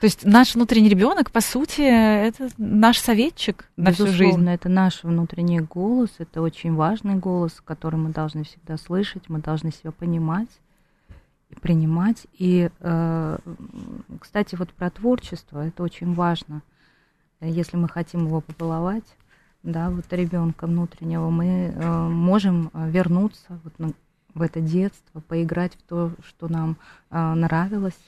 То есть наш внутренний ребенок, по сути, это наш советчик на Безусловно, всю жизнь. это наш внутренний голос, это очень важный голос, который мы должны всегда слышать, мы должны себя понимать и принимать. И, э, кстати, вот про творчество, это очень важно. Если мы хотим его побаловать, да, вот ребенка внутреннего, мы э, можем вернуться вот на, в это детство, поиграть в то, что нам э, нравилось,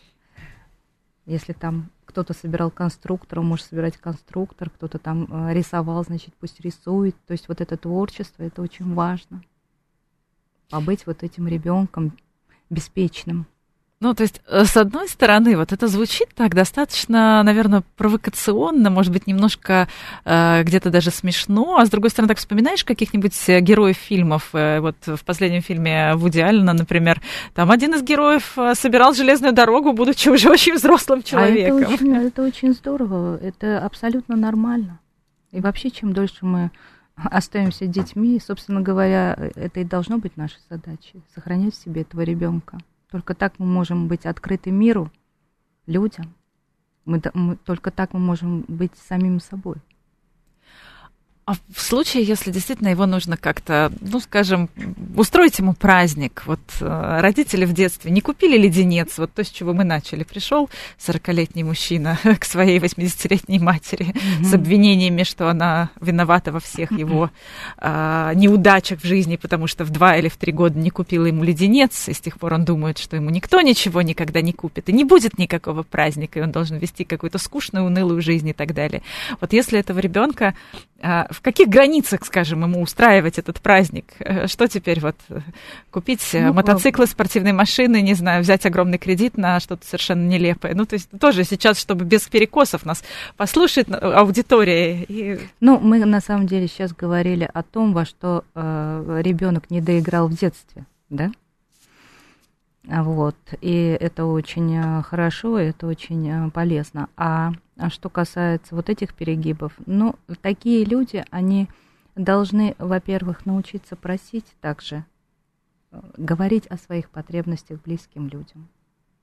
если там кто-то собирал конструктор, он может собирать конструктор, кто-то там э, рисовал, значит, пусть рисует. То есть вот это творчество, это очень важно. Побыть вот этим ребенком беспечным. Ну, то есть, э, с одной стороны, вот это звучит так достаточно, наверное, провокационно, может быть, немножко э, где-то даже смешно, а с другой стороны, так вспоминаешь каких-нибудь э, героев фильмов, э, вот в последнем фильме Вуди Аллена, например, там один из героев собирал железную дорогу, будучи уже очень взрослым человеком. А это, очень, это очень здорово, это абсолютно нормально. И вообще, чем дольше мы остаемся детьми, собственно говоря, это и должно быть нашей задачей, сохранять в себе этого ребенка. Только так мы можем быть открыты миру, людям. Мы, мы, только так мы можем быть самим собой. А в случае, если действительно его нужно как-то, ну, скажем, устроить ему праздник, вот э, родители в детстве не купили леденец, вот то, с чего мы начали. Пришел 40-летний мужчина к своей 80-летней матери mm-hmm. с обвинениями, что она виновата во всех его э, неудачах в жизни, потому что в два или в три года не купила ему леденец, и с тех пор он думает, что ему никто ничего никогда не купит, и не будет никакого праздника, и он должен вести какую-то скучную, унылую жизнь и так далее. Вот если этого ребенка а, в каких границах, скажем, ему устраивать этот праздник? Э, что теперь вот э, купить э, ну, мотоциклы, спортивные машины, не знаю, взять огромный кредит на что-то совершенно нелепое? Ну, то есть тоже сейчас, чтобы без перекосов нас послушать аудитория. И... Ну, мы на самом деле сейчас говорили о том, во что э, ребенок не доиграл в детстве, да? Вот, и это очень хорошо, это очень полезно. А а что касается вот этих перегибов, ну, такие люди, они должны, во-первых, научиться просить также, э, говорить о своих потребностях близким людям.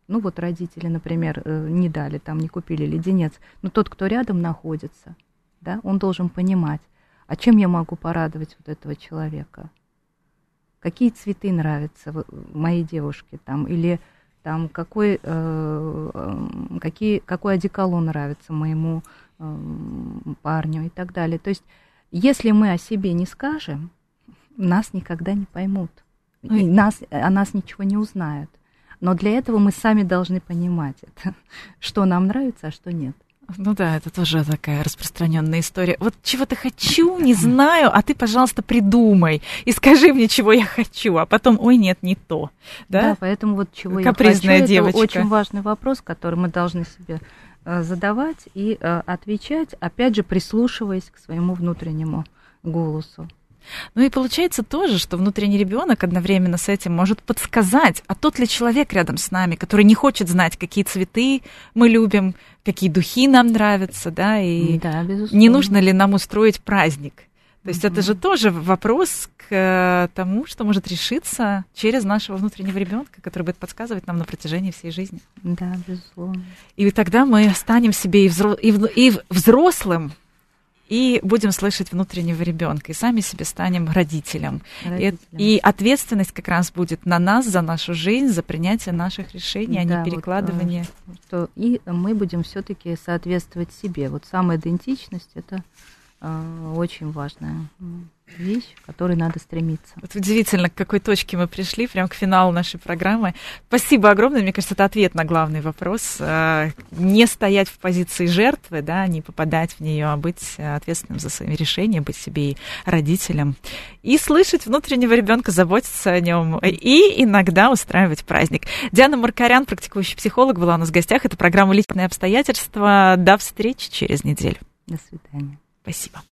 Ну вот родители, например, э, не дали, там не купили леденец, но тот, кто рядом находится, да, он должен понимать, а чем я могу порадовать вот этого человека? Какие цветы нравятся моей девушке там, или там, какой, э, какие, какой одеколон нравится моему э, парню и так далее. То есть, если мы о себе не скажем, нас никогда не поймут, и нас, о нас ничего не узнают. Но для этого мы сами должны понимать это, что нам нравится, а что нет. Ну да, это тоже такая распространенная история. Вот чего-то хочу, не знаю, а ты, пожалуйста, придумай и скажи мне, чего я хочу, а потом, ой, нет, не то. Да, да поэтому вот чего Капризная я хочу, девочка. это очень важный вопрос, который мы должны себе э, задавать и э, отвечать, опять же, прислушиваясь к своему внутреннему голосу. Ну и получается тоже, что внутренний ребенок одновременно с этим может подсказать, а тот ли человек рядом с нами, который не хочет знать, какие цветы мы любим, какие духи нам нравятся, да, и да, не нужно ли нам устроить праздник. То есть mm-hmm. это же тоже вопрос к э, тому, что может решиться через нашего внутреннего ребенка, который будет подсказывать нам на протяжении всей жизни. Да, безусловно. И тогда мы станем себе и, взро- и, в- и взрослым, и будем слышать внутреннего ребенка, и сами себе станем родителем. родителем. И, и ответственность как раз будет на нас за нашу жизнь, за принятие наших решений, да, а не перекладывание. Вот, что, и мы будем все-таки соответствовать себе. Вот самоидентичность это э, очень важная вещь, к которой надо стремиться. Вот удивительно, к какой точке мы пришли, прям к финалу нашей программы. Спасибо огромное. Мне кажется, это ответ на главный вопрос. Э, не стоять в позиции жертвы, да, не попадать в нее, а быть ответственным за свои решения, быть себе и родителем. И слышать внутреннего ребенка, заботиться о нем. И иногда устраивать праздник. Диана Маркарян, практикующий психолог, была у нас в гостях. Это программа «Личные обстоятельства». До встречи через неделю. До свидания. Спасибо.